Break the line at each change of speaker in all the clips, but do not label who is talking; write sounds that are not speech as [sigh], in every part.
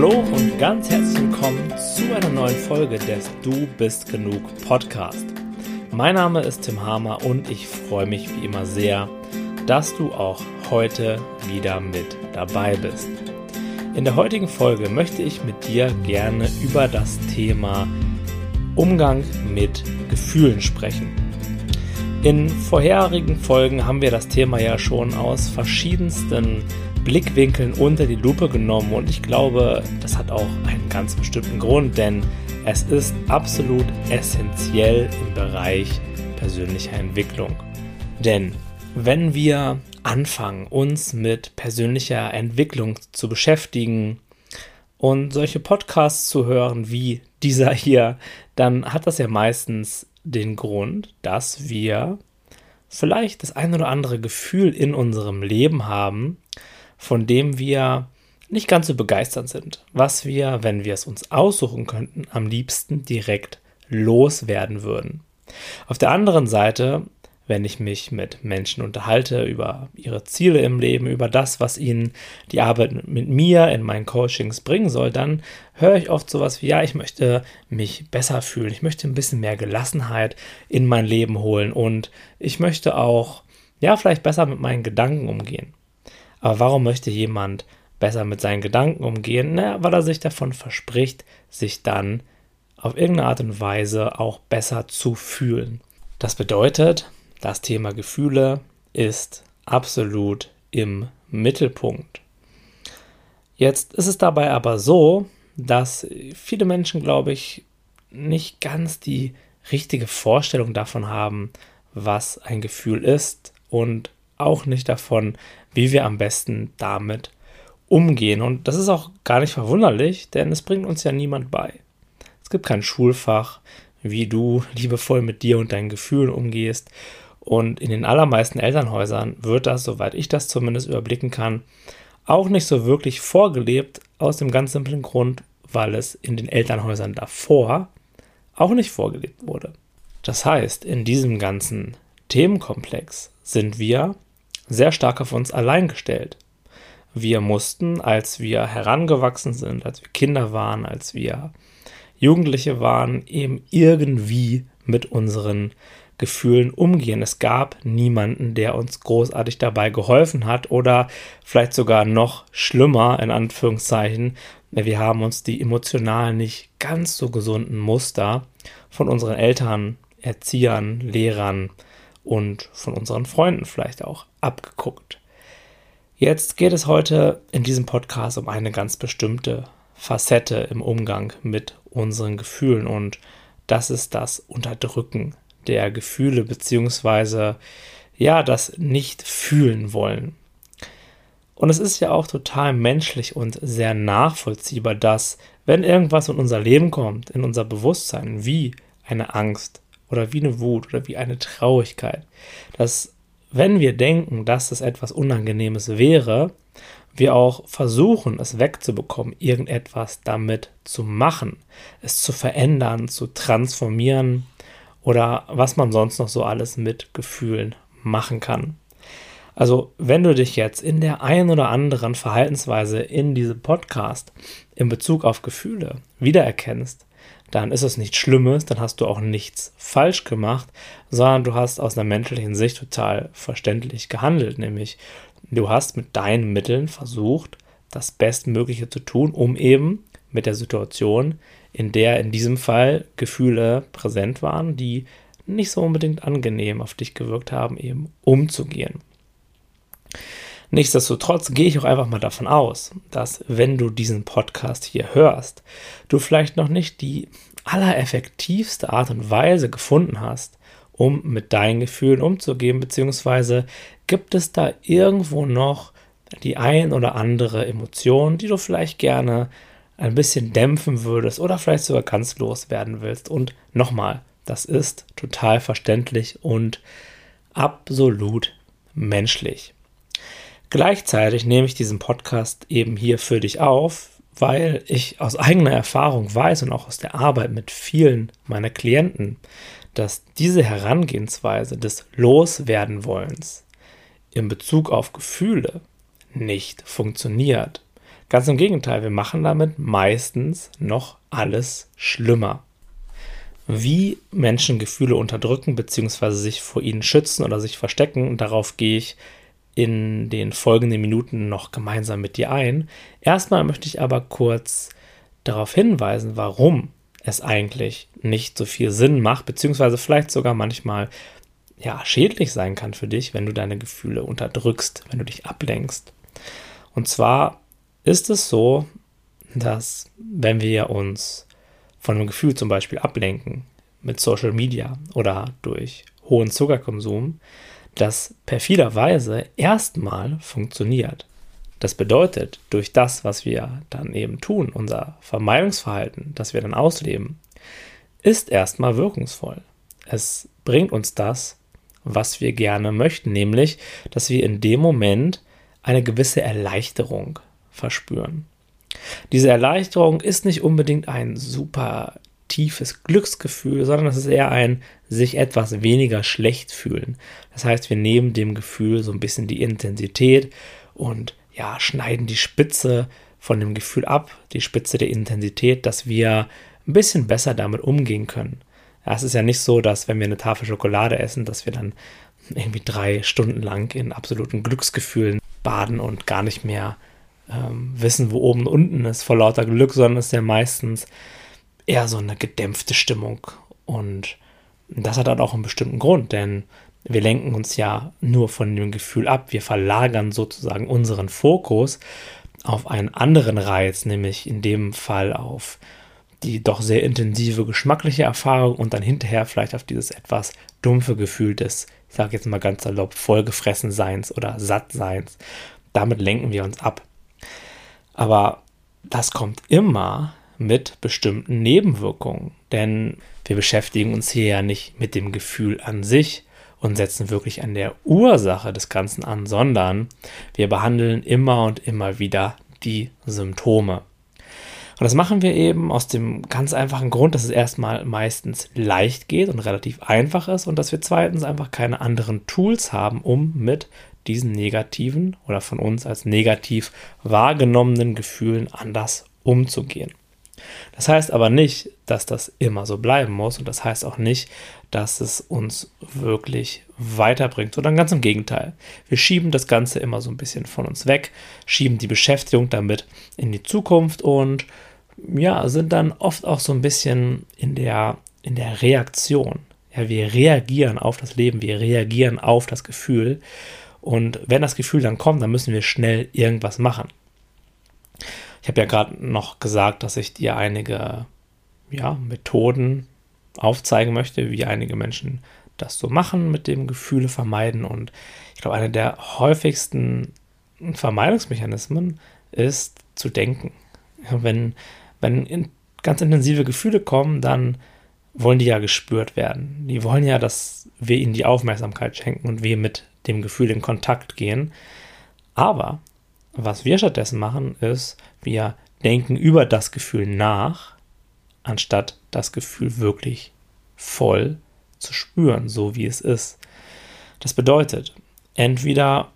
Hallo und ganz herzlich willkommen zu einer neuen Folge des Du bist genug Podcast. Mein Name ist Tim Hamer und ich freue mich wie immer sehr, dass du auch heute wieder mit dabei bist. In der heutigen Folge möchte ich mit dir gerne über das Thema Umgang mit Gefühlen sprechen. In vorherigen Folgen haben wir das Thema ja schon aus verschiedensten Blickwinkeln unter die Lupe genommen und ich glaube, das hat auch einen ganz bestimmten Grund, denn es ist absolut essentiell im Bereich persönlicher Entwicklung. Denn wenn wir anfangen, uns mit persönlicher Entwicklung zu beschäftigen und solche Podcasts zu hören wie dieser hier, dann hat das ja meistens den Grund, dass wir vielleicht das ein oder andere Gefühl in unserem Leben haben, von dem wir nicht ganz so begeistert sind, was wir, wenn wir es uns aussuchen könnten, am liebsten direkt loswerden würden. Auf der anderen Seite wenn ich mich mit Menschen unterhalte über ihre Ziele im Leben, über das, was ihnen die Arbeit mit mir in meinen Coachings bringen soll, dann höre ich oft sowas wie, ja, ich möchte mich besser fühlen, ich möchte ein bisschen mehr Gelassenheit in mein Leben holen und ich möchte auch, ja, vielleicht besser mit meinen Gedanken umgehen. Aber warum möchte jemand besser mit seinen Gedanken umgehen? Naja, weil er sich davon verspricht, sich dann auf irgendeine Art und Weise auch besser zu fühlen. Das bedeutet, das Thema Gefühle ist absolut im Mittelpunkt. Jetzt ist es dabei aber so, dass viele Menschen, glaube ich, nicht ganz die richtige Vorstellung davon haben, was ein Gefühl ist und auch nicht davon, wie wir am besten damit umgehen. Und das ist auch gar nicht verwunderlich, denn es bringt uns ja niemand bei. Es gibt kein Schulfach, wie du [laughs] liebevoll mit dir und deinen Gefühlen umgehst und in den allermeisten Elternhäusern wird das, soweit ich das zumindest überblicken kann, auch nicht so wirklich vorgelebt, aus dem ganz simplen Grund, weil es in den Elternhäusern davor auch nicht vorgelebt wurde. Das heißt, in diesem ganzen Themenkomplex sind wir sehr stark auf uns allein gestellt. Wir mussten, als wir herangewachsen sind, als wir Kinder waren, als wir Jugendliche waren, eben irgendwie mit unseren Gefühlen umgehen. Es gab niemanden, der uns großartig dabei geholfen hat oder vielleicht sogar noch schlimmer, in Anführungszeichen, wir haben uns die emotional nicht ganz so gesunden Muster von unseren Eltern, Erziehern, Lehrern und von unseren Freunden vielleicht auch abgeguckt. Jetzt geht es heute in diesem Podcast um eine ganz bestimmte Facette im Umgang mit unseren Gefühlen und das ist das Unterdrücken der Gefühle beziehungsweise ja, das nicht fühlen wollen. Und es ist ja auch total menschlich und sehr nachvollziehbar, dass wenn irgendwas in unser Leben kommt, in unser Bewusstsein, wie eine Angst oder wie eine Wut oder wie eine Traurigkeit, dass wenn wir denken, dass es etwas Unangenehmes wäre, wir auch versuchen, es wegzubekommen, irgendetwas damit zu machen, es zu verändern, zu transformieren, oder was man sonst noch so alles mit Gefühlen machen kann. Also, wenn du dich jetzt in der einen oder anderen Verhaltensweise in diesem Podcast in Bezug auf Gefühle wiedererkennst, dann ist es nichts Schlimmes, dann hast du auch nichts falsch gemacht, sondern du hast aus einer menschlichen Sicht total verständlich gehandelt, nämlich du hast mit deinen Mitteln versucht, das Bestmögliche zu tun, um eben mit der Situation in der in diesem Fall Gefühle präsent waren, die nicht so unbedingt angenehm auf dich gewirkt haben, eben umzugehen. Nichtsdestotrotz gehe ich auch einfach mal davon aus, dass wenn du diesen Podcast hier hörst, du vielleicht noch nicht die allereffektivste Art und Weise gefunden hast, um mit deinen Gefühlen umzugehen, beziehungsweise gibt es da irgendwo noch die ein oder andere Emotion, die du vielleicht gerne ein bisschen dämpfen würdest oder vielleicht sogar ganz loswerden willst. Und nochmal, das ist total verständlich und absolut menschlich. Gleichzeitig nehme ich diesen Podcast eben hier für dich auf, weil ich aus eigener Erfahrung weiß und auch aus der Arbeit mit vielen meiner Klienten, dass diese Herangehensweise des Loswerdenwollens in Bezug auf Gefühle nicht funktioniert. Ganz im Gegenteil, wir machen damit meistens noch alles schlimmer. Wie Menschen Gefühle unterdrücken bzw. sich vor ihnen schützen oder sich verstecken, darauf gehe ich in den folgenden Minuten noch gemeinsam mit dir ein. Erstmal möchte ich aber kurz darauf hinweisen, warum es eigentlich nicht so viel Sinn macht, beziehungsweise vielleicht sogar manchmal ja schädlich sein kann für dich, wenn du deine Gefühle unterdrückst, wenn du dich ablenkst. Und zwar ist es so, dass wenn wir uns von einem Gefühl zum Beispiel ablenken mit Social Media oder durch hohen Zuckerkonsum, das perfiderweise erstmal funktioniert. Das bedeutet, durch das, was wir dann eben tun, unser Vermeidungsverhalten, das wir dann ausleben, ist erstmal wirkungsvoll. Es bringt uns das, was wir gerne möchten, nämlich, dass wir in dem Moment eine gewisse Erleichterung verspüren. Diese Erleichterung ist nicht unbedingt ein super tiefes Glücksgefühl, sondern es ist eher ein sich etwas weniger schlecht fühlen. Das heißt, wir nehmen dem Gefühl so ein bisschen die Intensität und ja, schneiden die Spitze von dem Gefühl ab, die Spitze der Intensität, dass wir ein bisschen besser damit umgehen können. Ja, es ist ja nicht so, dass wenn wir eine Tafel Schokolade essen, dass wir dann irgendwie drei Stunden lang in absoluten Glücksgefühlen baden und gar nicht mehr ähm, wissen, wo oben und unten ist vor lauter Glück, sondern es ist ja meistens eher so eine gedämpfte Stimmung. Und das hat dann auch einen bestimmten Grund, denn wir lenken uns ja nur von dem Gefühl ab. Wir verlagern sozusagen unseren Fokus auf einen anderen Reiz, nämlich in dem Fall auf die doch sehr intensive geschmackliche Erfahrung und dann hinterher vielleicht auf dieses etwas dumpfe Gefühl des, ich sage jetzt mal ganz salopp, vollgefressen Seins oder Sattseins. Damit lenken wir uns ab. Aber das kommt immer mit bestimmten Nebenwirkungen, denn wir beschäftigen uns hier ja nicht mit dem Gefühl an sich und setzen wirklich an der Ursache des Ganzen an, sondern wir behandeln immer und immer wieder die Symptome. Und das machen wir eben aus dem ganz einfachen Grund, dass es erstmal meistens leicht geht und relativ einfach ist und dass wir zweitens einfach keine anderen Tools haben, um mit diesen negativen oder von uns als negativ wahrgenommenen Gefühlen anders umzugehen. Das heißt aber nicht, dass das immer so bleiben muss und das heißt auch nicht, dass es uns wirklich weiterbringt, sondern ganz im Gegenteil. Wir schieben das Ganze immer so ein bisschen von uns weg, schieben die Beschäftigung damit in die Zukunft und ja, sind dann oft auch so ein bisschen in der, in der Reaktion. Ja, wir reagieren auf das Leben, wir reagieren auf das Gefühl. Und wenn das Gefühl dann kommt, dann müssen wir schnell irgendwas machen. Ich habe ja gerade noch gesagt, dass ich dir einige ja, Methoden aufzeigen möchte, wie einige Menschen das so machen mit dem Gefühle vermeiden. Und ich glaube, einer der häufigsten Vermeidungsmechanismen ist zu denken. Wenn wenn in, ganz intensive Gefühle kommen, dann wollen die ja gespürt werden. Die wollen ja, dass wir ihnen die Aufmerksamkeit schenken und wir mit dem Gefühl in Kontakt gehen. Aber was wir stattdessen machen, ist, wir denken über das Gefühl nach, anstatt das Gefühl wirklich voll zu spüren, so wie es ist. Das bedeutet, entweder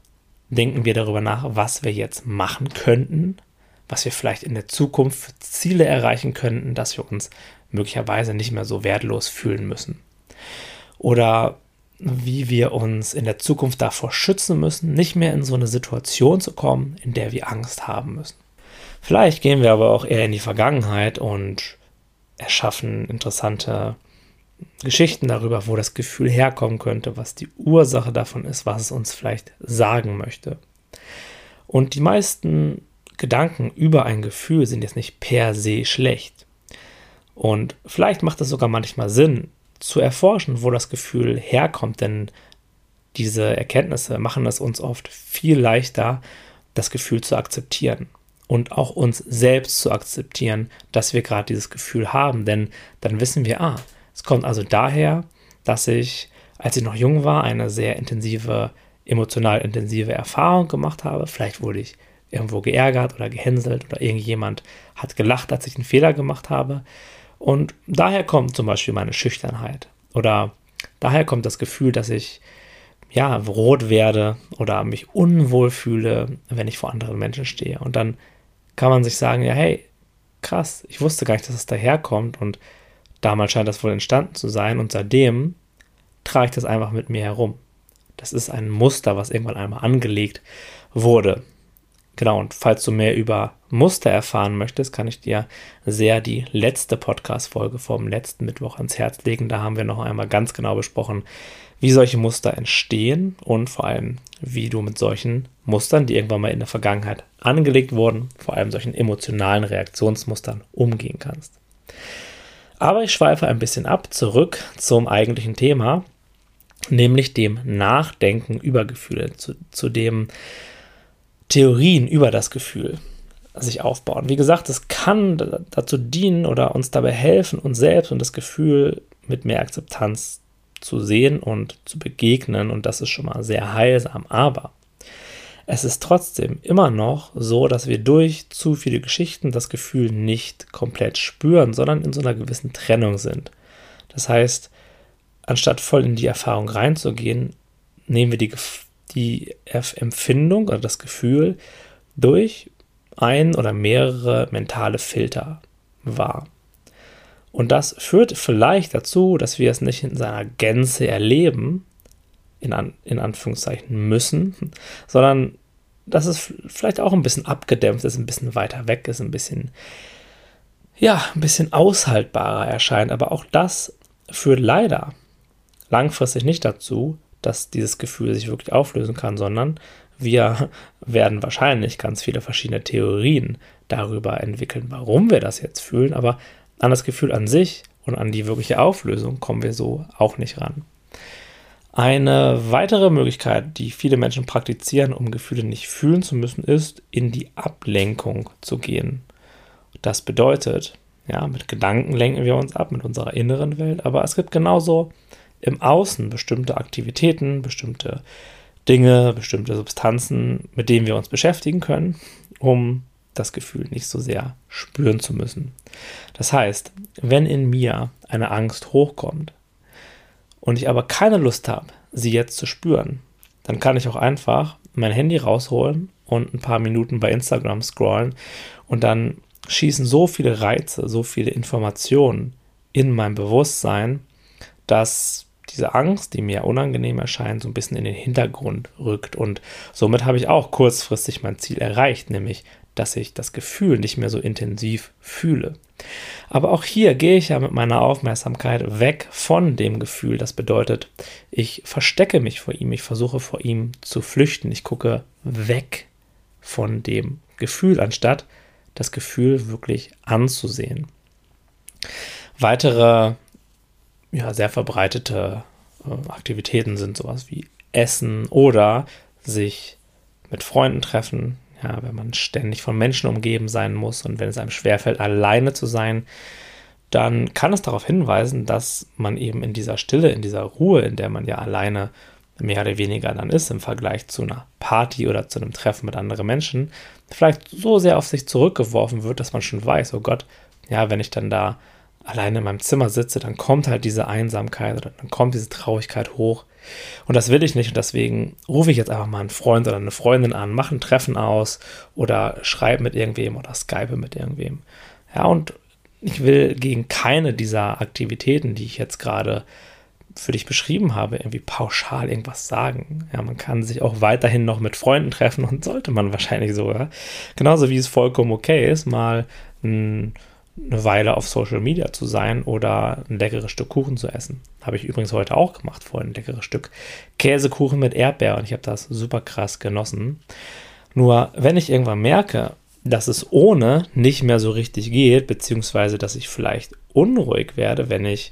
denken wir darüber nach, was wir jetzt machen könnten, was wir vielleicht in der Zukunft für Ziele erreichen könnten, dass wir uns möglicherweise nicht mehr so wertlos fühlen müssen. Oder wie wir uns in der Zukunft davor schützen müssen, nicht mehr in so eine Situation zu kommen, in der wir Angst haben müssen. Vielleicht gehen wir aber auch eher in die Vergangenheit und erschaffen interessante Geschichten darüber, wo das Gefühl herkommen könnte, was die Ursache davon ist, was es uns vielleicht sagen möchte. Und die meisten Gedanken über ein Gefühl sind jetzt nicht per se schlecht. Und vielleicht macht es sogar manchmal Sinn, zu erforschen, wo das Gefühl herkommt, denn diese Erkenntnisse machen es uns oft viel leichter, das Gefühl zu akzeptieren und auch uns selbst zu akzeptieren, dass wir gerade dieses Gefühl haben, denn dann wissen wir, ah, es kommt also daher, dass ich, als ich noch jung war, eine sehr intensive, emotional intensive Erfahrung gemacht habe. Vielleicht wurde ich irgendwo geärgert oder gehänselt oder irgendjemand hat gelacht, als ich einen Fehler gemacht habe. Und daher kommt zum Beispiel meine Schüchternheit. Oder daher kommt das Gefühl, dass ich ja rot werde oder mich unwohl fühle, wenn ich vor anderen Menschen stehe. Und dann kann man sich sagen, ja, hey, krass, ich wusste gar nicht, dass es daherkommt und damals scheint das wohl entstanden zu sein und seitdem trage ich das einfach mit mir herum. Das ist ein Muster, was irgendwann einmal angelegt wurde. Genau, und falls du mehr über Muster erfahren möchtest, kann ich dir sehr die letzte Podcast-Folge vom letzten Mittwoch ans Herz legen. Da haben wir noch einmal ganz genau besprochen, wie solche Muster entstehen und vor allem, wie du mit solchen Mustern, die irgendwann mal in der Vergangenheit angelegt wurden, vor allem solchen emotionalen Reaktionsmustern umgehen kannst. Aber ich schweife ein bisschen ab, zurück zum eigentlichen Thema, nämlich dem Nachdenken über Gefühle, zu, zu dem Theorien über das Gefühl sich aufbauen. Wie gesagt, es kann dazu dienen oder uns dabei helfen, uns selbst und das Gefühl mit mehr Akzeptanz zu sehen und zu begegnen und das ist schon mal sehr heilsam. Aber es ist trotzdem immer noch so, dass wir durch zu viele Geschichten das Gefühl nicht komplett spüren, sondern in so einer gewissen Trennung sind. Das heißt, anstatt voll in die Erfahrung reinzugehen, nehmen wir die, die Empfindung oder das Gefühl durch ein oder mehrere mentale Filter wahr. Und das führt vielleicht dazu, dass wir es nicht in seiner Gänze erleben, in, An in Anführungszeichen müssen, sondern dass es vielleicht auch ein bisschen abgedämpft ist, ein bisschen weiter weg ist, ein bisschen, ja, ein bisschen aushaltbarer erscheint. Aber auch das führt leider langfristig nicht dazu, dass dieses Gefühl sich wirklich auflösen kann, sondern wir werden wahrscheinlich ganz viele verschiedene Theorien darüber entwickeln, warum wir das jetzt fühlen, aber an das Gefühl an sich und an die wirkliche Auflösung kommen wir so auch nicht ran. Eine weitere Möglichkeit, die viele Menschen praktizieren, um Gefühle nicht fühlen zu müssen, ist, in die Ablenkung zu gehen. Das bedeutet, ja, mit Gedanken lenken wir uns ab, mit unserer inneren Welt, aber es gibt genauso im Außen bestimmte Aktivitäten, bestimmte Dinge, bestimmte Substanzen, mit denen wir uns beschäftigen können, um das Gefühl nicht so sehr spüren zu müssen. Das heißt, wenn in mir eine Angst hochkommt und ich aber keine Lust habe, sie jetzt zu spüren, dann kann ich auch einfach mein Handy rausholen und ein paar Minuten bei Instagram scrollen und dann schießen so viele Reize, so viele Informationen in mein Bewusstsein, dass diese Angst, die mir unangenehm erscheint, so ein bisschen in den Hintergrund rückt. Und somit habe ich auch kurzfristig mein Ziel erreicht, nämlich, dass ich das Gefühl nicht mehr so intensiv fühle. Aber auch hier gehe ich ja mit meiner Aufmerksamkeit weg von dem Gefühl. Das bedeutet, ich verstecke mich vor ihm, ich versuche vor ihm zu flüchten. Ich gucke weg von dem Gefühl, anstatt das Gefühl wirklich anzusehen. Weitere ja, sehr verbreitete äh, Aktivitäten sind sowas wie Essen oder sich mit Freunden treffen. Ja, wenn man ständig von Menschen umgeben sein muss und wenn es einem schwerfällt, alleine zu sein, dann kann es darauf hinweisen, dass man eben in dieser Stille, in dieser Ruhe, in der man ja alleine mehr oder weniger dann ist im Vergleich zu einer Party oder zu einem Treffen mit anderen Menschen, vielleicht so sehr auf sich zurückgeworfen wird, dass man schon weiß, oh Gott, ja, wenn ich dann da alleine in meinem Zimmer sitze, dann kommt halt diese Einsamkeit oder dann kommt diese Traurigkeit hoch. Und das will ich nicht und deswegen rufe ich jetzt einfach mal einen Freund oder eine Freundin an, mache ein Treffen aus oder schreibe mit irgendwem oder Skype mit irgendwem. Ja, und ich will gegen keine dieser Aktivitäten, die ich jetzt gerade für dich beschrieben habe, irgendwie pauschal irgendwas sagen. Ja, man kann sich auch weiterhin noch mit Freunden treffen und sollte man wahrscheinlich sogar. Genauso wie es vollkommen okay ist, mal ein eine Weile auf Social Media zu sein oder ein leckeres Stück Kuchen zu essen. Habe ich übrigens heute auch gemacht, vorhin ein leckeres Stück Käsekuchen mit Erdbeer und ich habe das super krass genossen. Nur wenn ich irgendwann merke, dass es ohne nicht mehr so richtig geht, beziehungsweise dass ich vielleicht unruhig werde, wenn ich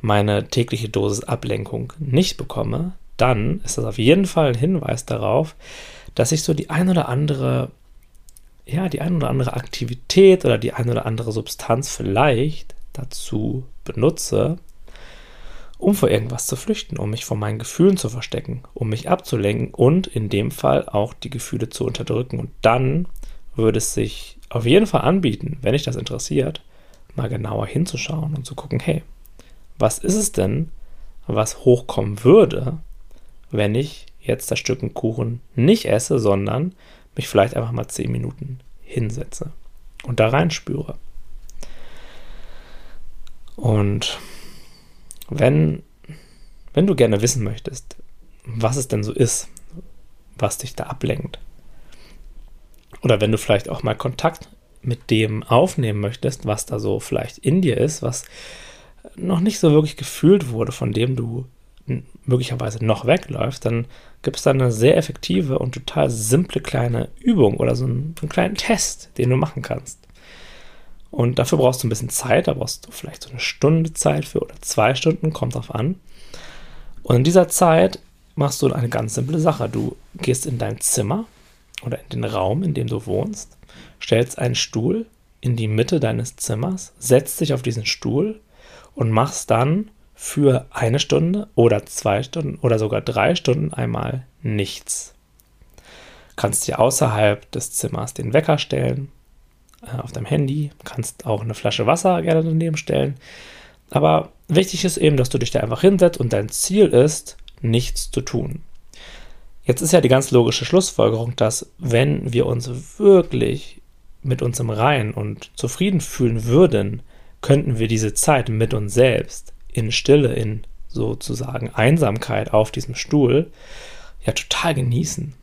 meine tägliche Dosis Ablenkung nicht bekomme, dann ist das auf jeden Fall ein Hinweis darauf, dass ich so die ein oder andere ja, die ein oder andere Aktivität oder die ein oder andere Substanz vielleicht dazu benutze, um vor irgendwas zu flüchten, um mich vor meinen Gefühlen zu verstecken, um mich abzulenken und in dem Fall auch die Gefühle zu unterdrücken. Und dann würde es sich auf jeden Fall anbieten, wenn dich das interessiert, mal genauer hinzuschauen und zu gucken, hey, was ist es denn, was hochkommen würde, wenn ich jetzt das Stück Kuchen nicht esse, sondern mich vielleicht einfach mal zehn Minuten hinsetze und da reinspüre. Und wenn, wenn du gerne wissen möchtest, was es denn so ist, was dich da ablenkt, oder wenn du vielleicht auch mal Kontakt mit dem aufnehmen möchtest, was da so vielleicht in dir ist, was noch nicht so wirklich gefühlt wurde, von dem du möglicherweise noch wegläufst, dann gibt es da eine sehr effektive und total simple kleine Übung oder so einen, einen, kleinen Test, den du machen kannst. Und dafür brauchst du ein bisschen Zeit, da brauchst du vielleicht so eine Stunde Zeit für oder zwei Stunden, kommt drauf an. Und in dieser Zeit machst du eine ganz simple Sache. Du gehst in dein Zimmer oder in den Raum, in dem du wohnst, stellst einen Stuhl in die Mitte deines Zimmers, setzt dich auf diesen Stuhl und machst dann für eine Stunde oder zwei Stunden oder sogar drei Stunden einmal nichts. Kannst dir außerhalb des Zimmers den Wecker stellen, äh, auf deinem Handy, kannst auch eine Flasche Wasser gerne daneben stellen. Aber wichtig ist eben, dass du dich da einfach hinsetzt und dein Ziel ist, nichts zu tun. Jetzt ist ja die ganz logische Schlussfolgerung, dass wenn wir uns wirklich mit uns im Reinen und zufrieden fühlen würden, könnten wir diese Zeit mit uns selbst in Stille, in sozusagen Einsamkeit auf diesem Stuhl ja total genießen.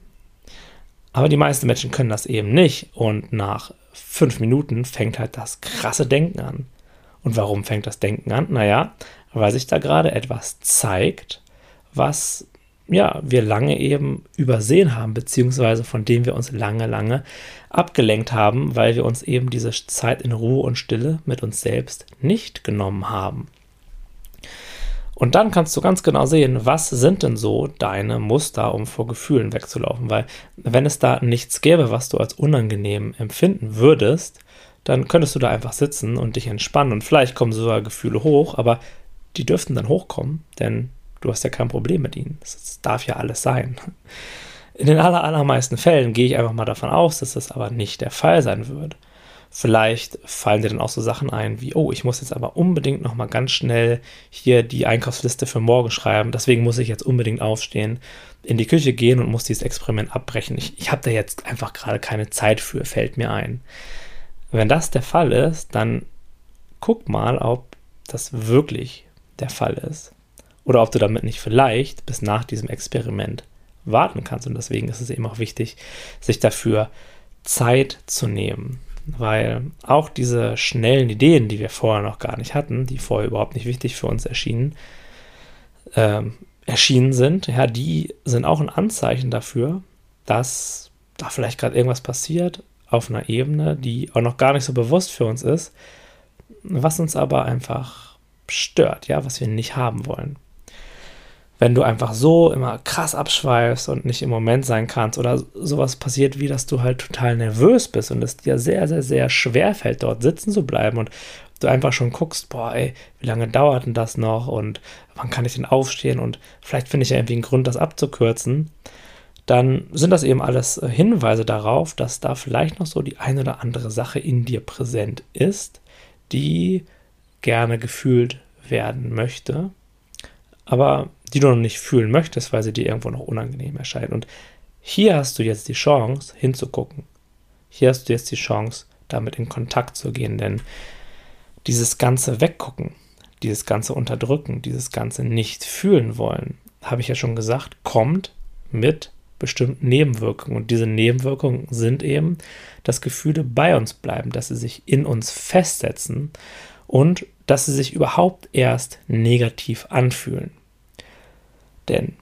Aber die meisten Menschen können das eben nicht und nach fünf Minuten fängt halt das krasse Denken an. Und warum fängt das Denken an? Naja, weil sich da gerade etwas zeigt, was ja, wir lange eben übersehen haben, beziehungsweise von dem wir uns lange, lange abgelenkt haben, weil wir uns eben diese Zeit in Ruhe und Stille mit uns selbst nicht genommen haben. Und dann kannst du ganz genau sehen, was sind denn so deine Muster, um vor Gefühlen wegzulaufen. Weil wenn es da nichts gäbe, was du als unangenehm empfinden würdest, dann könntest du da einfach sitzen und dich entspannen. Und vielleicht kommen sogar Gefühle hoch, aber die dürften dann hochkommen, denn du hast ja kein Problem mit ihnen. Das darf ja alles sein. In den aller, allermeisten Fällen gehe ich einfach mal davon aus, dass das aber nicht der Fall sein wird. Vielleicht fallen dir dann auch so Sachen ein wie, oh, ich muss jetzt aber unbedingt noch mal ganz schnell hier die Einkaufsliste für morgen schreiben. Deswegen muss ich jetzt unbedingt aufstehen, in die Küche gehen und muss dieses Experiment abbrechen. Ich, ich habe da jetzt einfach gerade keine Zeit für, fällt mir ein. Wenn das der Fall ist, dann guck mal, ob das wirklich der Fall ist. Oder ob du damit nicht vielleicht bis nach diesem Experiment warten kannst. Und deswegen ist es eben auch wichtig, sich dafür Zeit zu nehmen weil auch diese schnellen Ideen, die wir vorher noch gar nicht hatten, die vorher überhaupt nicht wichtig für uns erschienen, äh, erschienen sind, ja, die sind auch ein Anzeichen dafür, dass da vielleicht gerade irgendwas passiert auf einer Ebene, die auch noch gar nicht so bewusst für uns ist, was uns aber einfach stört, ja, was wir nicht haben wollen wenn du einfach so immer krass abschweifst und nicht im Moment sein kannst oder sowas passiert, wie dass du halt total nervös bist und es dir sehr, sehr, sehr schwer fällt, dort sitzen zu bleiben und du einfach schon guckst, boah, ey, wie lange dauert denn das noch und wann kann ich denn aufstehen und vielleicht finde ich ja irgendwie einen Grund, das abzukürzen, dann sind das eben alles Hinweise darauf, dass da vielleicht noch so die eine oder andere Sache in dir präsent ist, die gerne gefühlt werden möchte, aber die du noch nicht fühlen möchtest, weil sie dir irgendwo noch unangenehm erscheinen. Und hier hast du jetzt die Chance, hinzugucken. Hier hast du jetzt die Chance, damit in Kontakt zu gehen, denn dieses ganze Weggucken, dieses ganze Unterdrücken, dieses ganze Nicht fühlen wollen, habe ich ja schon gesagt, kommt mit bestimmten Nebenwirkungen. Und diese Nebenwirkungen sind eben, dass Gefühle bei uns bleiben, dass sie sich in uns festsetzen und dass sie sich überhaupt erst negativ anfühlen. Denn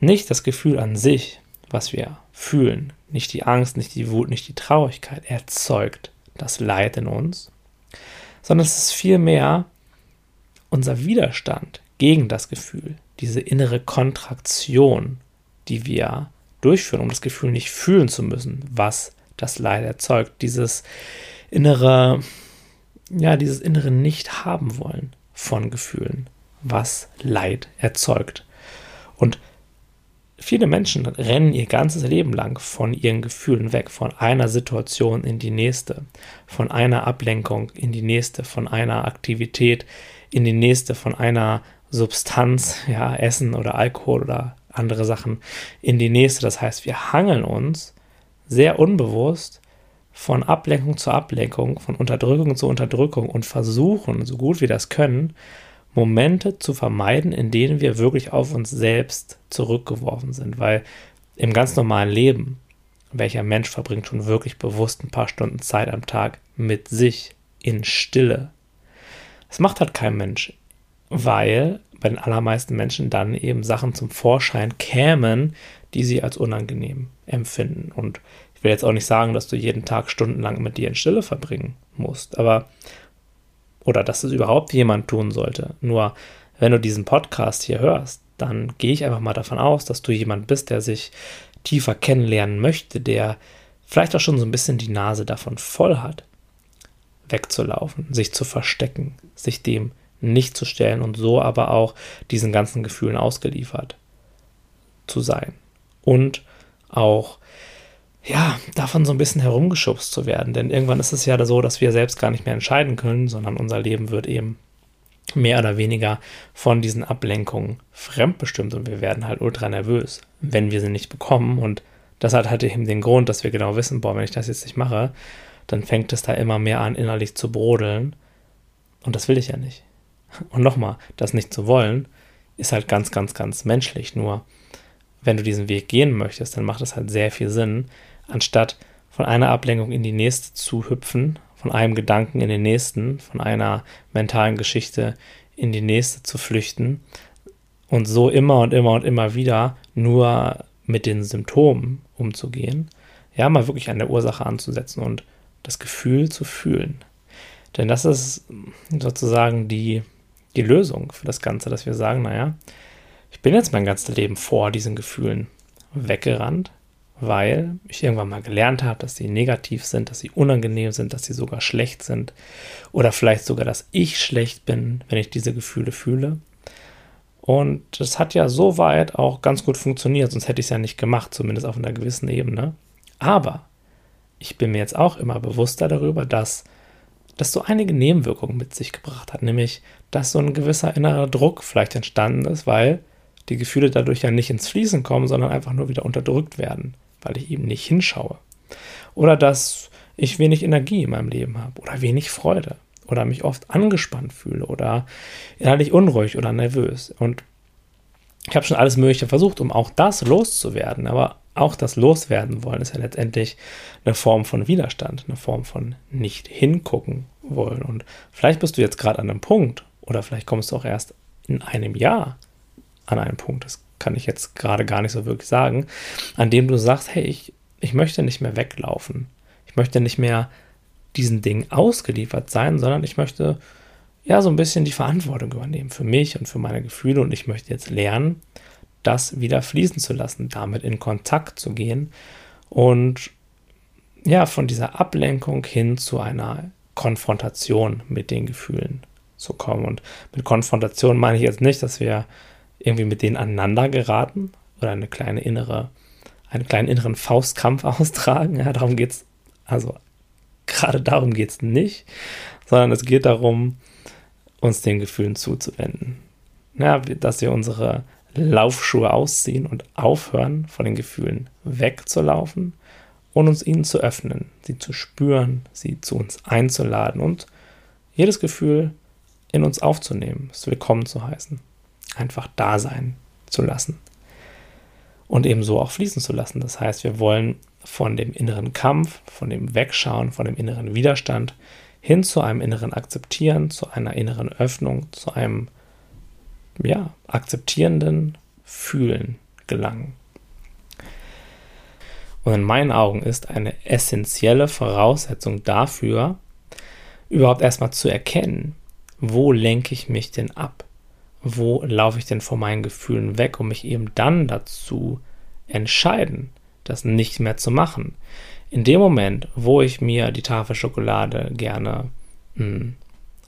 nicht das Gefühl an sich, was wir fühlen, nicht die Angst, nicht die Wut, nicht die Traurigkeit erzeugt das Leid in uns, sondern es ist vielmehr unser Widerstand gegen das Gefühl, diese innere Kontraktion, die wir durchführen, um das Gefühl nicht fühlen zu müssen, was das Leid erzeugt, dieses innere, ja, dieses innere Nicht haben wollen von Gefühlen, was Leid erzeugt. Und viele Menschen rennen ihr ganzes Leben lang von ihren Gefühlen weg, von einer Situation in die nächste, von einer Ablenkung in die nächste, von einer Aktivität in die nächste, von einer Substanz, ja, Essen oder Alkohol oder andere Sachen in die nächste. Das heißt, wir hangeln uns sehr unbewusst von Ablenkung zu Ablenkung, von Unterdrückung zu Unterdrückung und versuchen, so gut wir das können, Momente zu vermeiden, in denen wir wirklich auf uns selbst zurückgeworfen sind. Weil im ganz normalen Leben, welcher Mensch verbringt schon wirklich bewusst ein paar Stunden Zeit am Tag mit sich in Stille? Das macht halt kein Mensch, weil bei den allermeisten Menschen dann eben Sachen zum Vorschein kämen, die sie als unangenehm empfinden. Und ich will jetzt auch nicht sagen, dass du jeden Tag stundenlang mit dir in Stille verbringen musst, aber oder dass es überhaupt jemand tun sollte. Nur wenn du diesen Podcast hier hörst, dann gehe ich einfach mal davon aus, dass du jemand bist, der sich tiefer kennenlernen möchte, der vielleicht auch schon so ein bisschen die Nase davon voll hat, wegzulaufen, sich zu verstecken, sich dem nicht zu stellen und so aber auch diesen ganzen Gefühlen ausgeliefert zu sein. Und auch ja, davon so ein bisschen herumgeschubst zu werden. Denn irgendwann ist es ja so, dass wir selbst gar nicht mehr entscheiden können, sondern unser Leben wird eben mehr oder weniger von diesen Ablenkungen fremdbestimmt und wir werden halt ultra nervös, wenn wir sie nicht bekommen. Und das hat halt eben den Grund, dass wir genau wissen, boah, wenn ich das jetzt nicht mache, dann fängt es da immer mehr an, innerlich zu brodeln. Und das will ich ja nicht. Und nochmal, das nicht zu wollen, ist halt ganz, ganz, ganz menschlich. Nur, wenn du diesen Weg gehen möchtest, dann macht es halt sehr viel Sinn, anstatt von einer Ablenkung in die nächste zu hüpfen, von einem Gedanken in den nächsten, von einer mentalen Geschichte in die nächste zu flüchten und so immer und immer und immer wieder nur mit den Symptomen umzugehen, ja, mal wirklich an der Ursache anzusetzen und das Gefühl zu fühlen. Denn das ist sozusagen die, die Lösung für das Ganze, dass wir sagen, naja, ich bin jetzt mein ganzes Leben vor diesen Gefühlen weggerannt, weil ich irgendwann mal gelernt habe, dass sie negativ sind, dass sie unangenehm sind, dass sie sogar schlecht sind oder vielleicht sogar, dass ich schlecht bin, wenn ich diese Gefühle fühle. Und das hat ja soweit auch ganz gut funktioniert, sonst hätte ich es ja nicht gemacht, zumindest auf einer gewissen Ebene. Aber ich bin mir jetzt auch immer bewusster darüber, dass das so einige Nebenwirkungen mit sich gebracht hat, nämlich dass so ein gewisser innerer Druck vielleicht entstanden ist, weil die Gefühle dadurch ja nicht ins Fließen kommen, sondern einfach nur wieder unterdrückt werden weil ich eben nicht hinschaue. Oder dass ich wenig Energie in meinem Leben habe oder wenig Freude oder mich oft angespannt fühle oder innerlich unruhig oder nervös. Und ich habe schon alles Mögliche versucht, um auch das loszuwerden. Aber auch das Loswerden wollen ist ja letztendlich eine Form von Widerstand, eine Form von nicht hingucken wollen. Und vielleicht bist du jetzt gerade an einem Punkt oder vielleicht kommst du auch erst in einem Jahr an einen Punkt. Das kann ich jetzt gerade gar nicht so wirklich sagen, an dem du sagst, hey, ich, ich möchte nicht mehr weglaufen. Ich möchte nicht mehr diesen Ding ausgeliefert sein, sondern ich möchte ja so ein bisschen die Verantwortung übernehmen für mich und für meine Gefühle und ich möchte jetzt lernen, das wieder fließen zu lassen, damit in Kontakt zu gehen und ja, von dieser Ablenkung hin zu einer Konfrontation mit den Gefühlen zu kommen. Und mit Konfrontation meine ich jetzt nicht, dass wir irgendwie mit denen aneinander geraten oder eine kleine innere, einen kleinen inneren Faustkampf [laughs] austragen. Ja, darum geht es, also gerade darum geht es nicht, sondern es geht darum, uns den Gefühlen zuzuwenden. Ja, dass wir unsere Laufschuhe ausziehen und aufhören, von den Gefühlen wegzulaufen und uns ihnen zu öffnen, sie zu spüren, sie zu uns einzuladen und jedes Gefühl in uns aufzunehmen, es willkommen zu heißen einfach da sein zu lassen. Und ebenso auch fließen zu lassen. Das heißt, wir wollen von dem inneren Kampf, von dem Wegschauen, von dem inneren Widerstand hin zu einem inneren Akzeptieren, zu einer inneren Öffnung, zu einem ja, akzeptierenden Fühlen gelangen. Und in meinen Augen ist eine essentielle Voraussetzung dafür, überhaupt erstmal zu erkennen, wo lenke ich mich denn ab? Wo laufe ich denn vor meinen Gefühlen weg, um mich eben dann dazu entscheiden, das nicht mehr zu machen. In dem Moment, wo ich mir die Tafel Schokolade gerne mh, hm,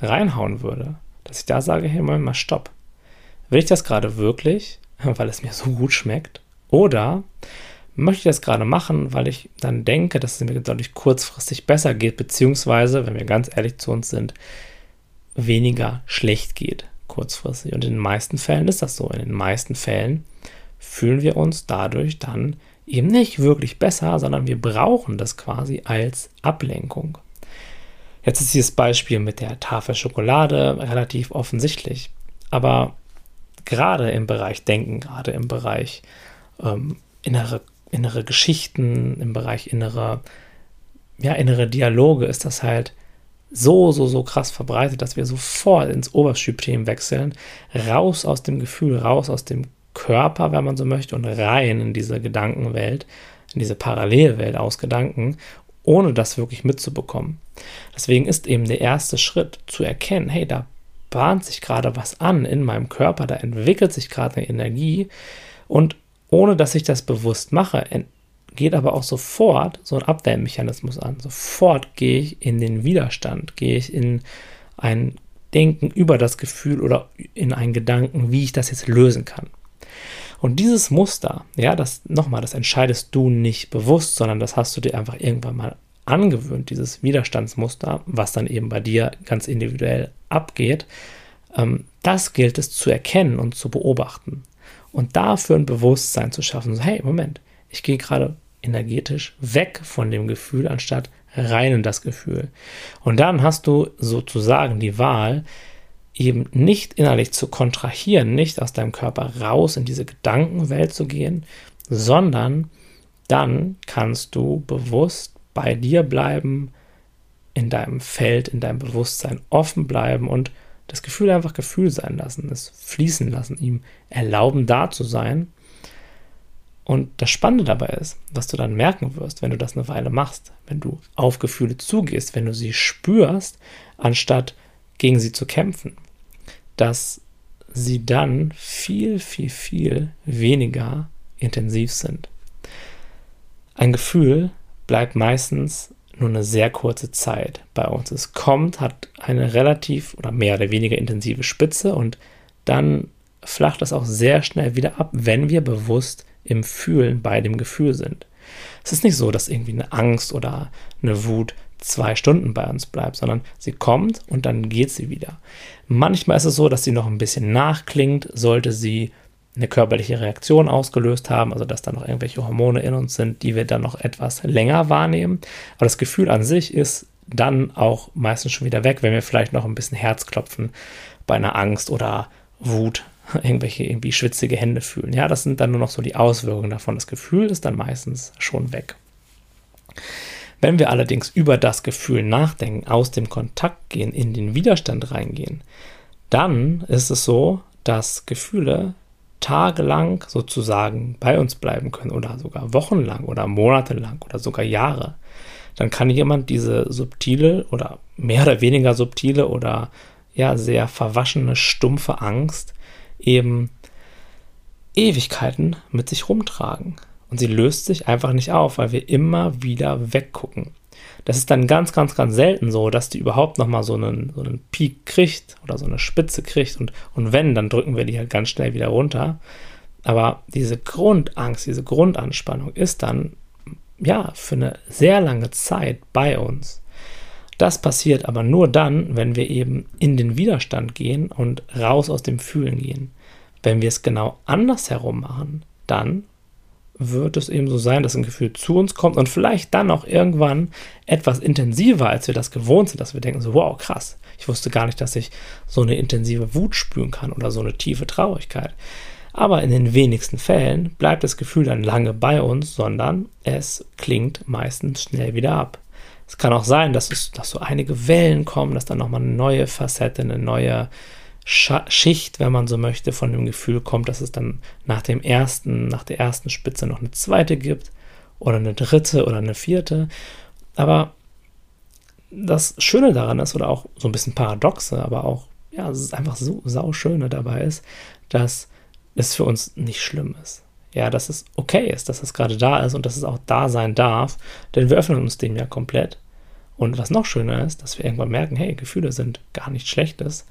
reinhauen würde, dass ich da sage, hey, Moment mal, stopp. Will ich das gerade wirklich, [laughs] weil es mir so gut schmeckt? Oder möchte ich das gerade machen, weil ich dann denke, dass es mir dadurch kurzfristig besser geht, beziehungsweise, wenn wir ganz ehrlich zu uns sind, weniger schlecht geht kurzfristig. Und in den meisten Fällen ist das so. In den meisten Fällen fühlen wir uns dadurch dann eben nicht wirklich besser, sondern wir brauchen das quasi als Ablenkung. Jetzt ist dieses Beispiel mit der Tafel Schokolade relativ offensichtlich, aber gerade im Bereich Denken, gerade im Bereich ähm, innere, innere Geschichten, im Bereich innere, ja, innere Dialoge ist das halt so, so, so krass verbreitet, dass wir sofort ins Oberschübsystem wechseln, raus aus dem Gefühl, raus aus dem Körper, wenn man so möchte, und rein in diese Gedankenwelt, in diese Parallelwelt aus Gedanken, ohne das wirklich mitzubekommen. Deswegen ist eben der erste Schritt zu erkennen, hey, da bahnt sich gerade was an in meinem Körper, da entwickelt sich gerade eine Energie und ohne dass ich das bewusst mache, geht aber auch sofort so ein Abwehrmechanismus an. Sofort gehe ich in den Widerstand, gehe ich in ein Denken über das Gefühl oder in einen Gedanken, wie ich das jetzt lösen kann. Und dieses Muster, ja, das nochmal, das entscheidest du nicht bewusst, sondern das hast du dir einfach irgendwann mal angewöhnt, dieses Widerstandsmuster, was dann eben bei dir ganz individuell abgeht, ähm, das gilt es zu erkennen und zu beobachten. Und dafür ein Bewusstsein zu schaffen, so, hey, Moment, ich gehe gerade energetisch weg von dem Gefühl, anstatt rein in das Gefühl. Und dann hast du sozusagen die Wahl, eben nicht innerlich zu kontrahieren, nicht aus deinem Körper raus in diese Gedankenwelt zu gehen, sondern dann kannst du bewusst bei dir bleiben, in deinem Feld, in deinem Bewusstsein offen bleiben und das Gefühl einfach Gefühl sein lassen, es fließen lassen, ihm erlauben, da zu sein. Und das Spannende dabei ist, was du dann merken wirst, wenn du das eine Weile machst, wenn du auf Gefühle zugehst, wenn du sie spürst, anstatt gegen sie zu kämpfen, dass sie dann viel, viel, viel weniger intensiv sind. Ein Gefühl bleibt meistens nur eine sehr kurze Zeit bei uns. Es kommt, hat eine relativ oder mehr oder weniger intensive Spitze und dann flacht es auch sehr schnell wieder ab, wenn wir bewusst im Fühlen bei dem Gefühl sind. Es ist nicht so, dass irgendwie eine Angst oder eine Wut zwei Stunden bei uns bleibt, sondern sie kommt und dann geht sie wieder. Manchmal ist es so, dass sie noch ein bisschen nachklingt, sollte sie eine körperliche Reaktion ausgelöst haben, also dass da noch irgendwelche Hormone in uns sind, die wir dann noch etwas länger wahrnehmen. Aber das Gefühl an sich ist dann auch meistens schon wieder weg, wenn wir vielleicht noch ein bisschen Herzklopfen bei einer Angst oder Wut, [laughs] irgendwelche irgendwie schwitzige Hände fühlen. Ja, das sind dann nur noch so die Auswirkungen davon. Das Gefühl ist dann meistens schon weg. Wenn wir allerdings über das Gefühl nachdenken, aus dem Kontakt gehen, in den Widerstand reingehen, dann ist es so, dass Gefühle tagelang sozusagen bei uns bleiben können oder sogar wochenlang oder monatelang oder sogar Jahre. Dann kann jemand diese subtile oder mehr oder weniger subtile oder ja sehr verwaschene, stumpfe Angst eben Ewigkeiten mit sich rumtragen. Und sie löst sich einfach nicht auf, weil wir immer wieder weggucken. Das ist dann ganz, ganz, ganz selten so, dass die überhaupt nochmal so einen, so einen Peak kriegt oder so eine Spitze kriegt. Und, und wenn, dann drücken wir die halt ganz schnell wieder runter. Aber diese Grundangst, diese Grundanspannung ist dann ja für eine sehr lange Zeit bei uns. Das passiert aber nur dann, wenn wir eben in den Widerstand gehen und raus aus dem Fühlen gehen. Wenn wir es genau andersherum machen, dann wird es eben so sein, dass ein Gefühl zu uns kommt und vielleicht dann auch irgendwann etwas intensiver, als wir das gewohnt sind, dass wir denken so, wow, krass, ich wusste gar nicht, dass ich so eine intensive Wut spüren kann oder so eine tiefe Traurigkeit. Aber in den wenigsten Fällen bleibt das Gefühl dann lange bei uns, sondern es klingt meistens schnell wieder ab. Es kann auch sein, dass, es, dass so einige Wellen kommen, dass dann nochmal eine neue Facette, eine neue Schicht, wenn man so möchte, von dem Gefühl kommt, dass es dann nach dem ersten, nach der ersten Spitze noch eine zweite gibt oder eine dritte oder eine vierte. Aber das Schöne daran ist, oder auch so ein bisschen paradoxe, aber auch, ja, es ist einfach so sauschöne dabei ist, dass es für uns nicht schlimm ist. Ja, dass es okay ist, dass es gerade da ist und dass es auch da sein darf, denn wir öffnen uns dem ja komplett. Und was noch schöner ist, dass wir irgendwann merken, hey, Gefühle sind gar nichts Schlechtes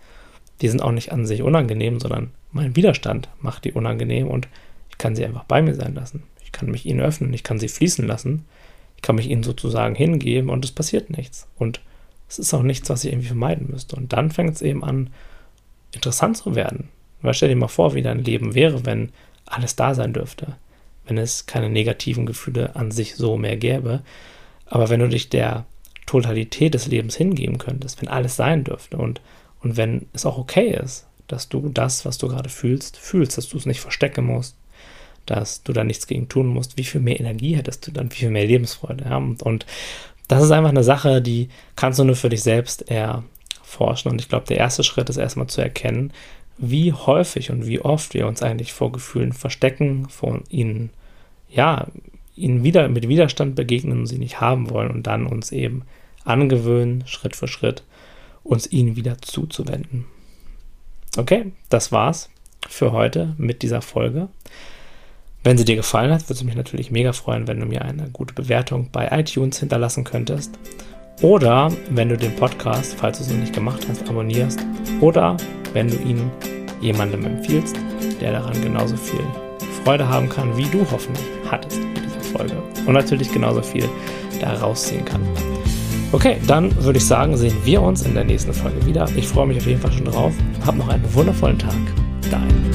die sind auch nicht an sich unangenehm, sondern mein Widerstand macht die unangenehm und ich kann sie einfach bei mir sein lassen. Ich kann mich ihnen öffnen, ich kann sie fließen lassen, ich kann mich ihnen sozusagen hingeben und es passiert nichts. Und es ist auch nichts, was ich irgendwie vermeiden müsste. Und dann fängt es eben an, interessant zu werden. Weil stell dir mal vor, wie dein Leben wäre, wenn alles da sein dürfte. wenn es keine negativen Gefühle an sich so mehr gäbe. Aber wenn du dich der Totalität des Lebens hingeben könntest, wenn alles sein dürfte und, und wenn es auch okay ist, dass du das, was du gerade fühlst, fühlst, dass du es nicht verstecken musst, dass du da nichts gegen tun musst, wie viel mehr Energie hättest du dann, wie viel mehr Lebensfreude. Ja? Und, das ist einfach eine Sache, die kannst du nur für dich selbst erforschen. Und ich glaube, der erste Schritt ist erstmal zu erkennen, wie häufig und wie oft wir uns eigentlich vor Gefühlen verstecken, vor ihnen, ja, ihnen wieder mit Widerstand begegnen und sie nicht haben wollen und dann uns eben angewöhnen, Schritt für Schritt, uns ihnen wieder zuzuwenden. Okay, das war's für heute mit dieser Folge. Wenn sie dir gefallen hat, würde es mich natürlich mega freuen, wenn du mir eine gute Bewertung bei iTunes hinterlassen könntest. Oder wenn du den Podcast, falls du es noch nicht gemacht hast, abonnierst. Oder wenn du ihn jemandem empfiehlst, der daran genauso viel Freude haben kann, wie du hoffentlich hattest Folge. Und natürlich genauso viel da rausziehen kann. Okay, dann würde ich sagen, sehen wir uns in der nächsten Folge wieder. Ich freue mich auf jeden Fall schon drauf. Hab noch einen wundervollen Tag. Dein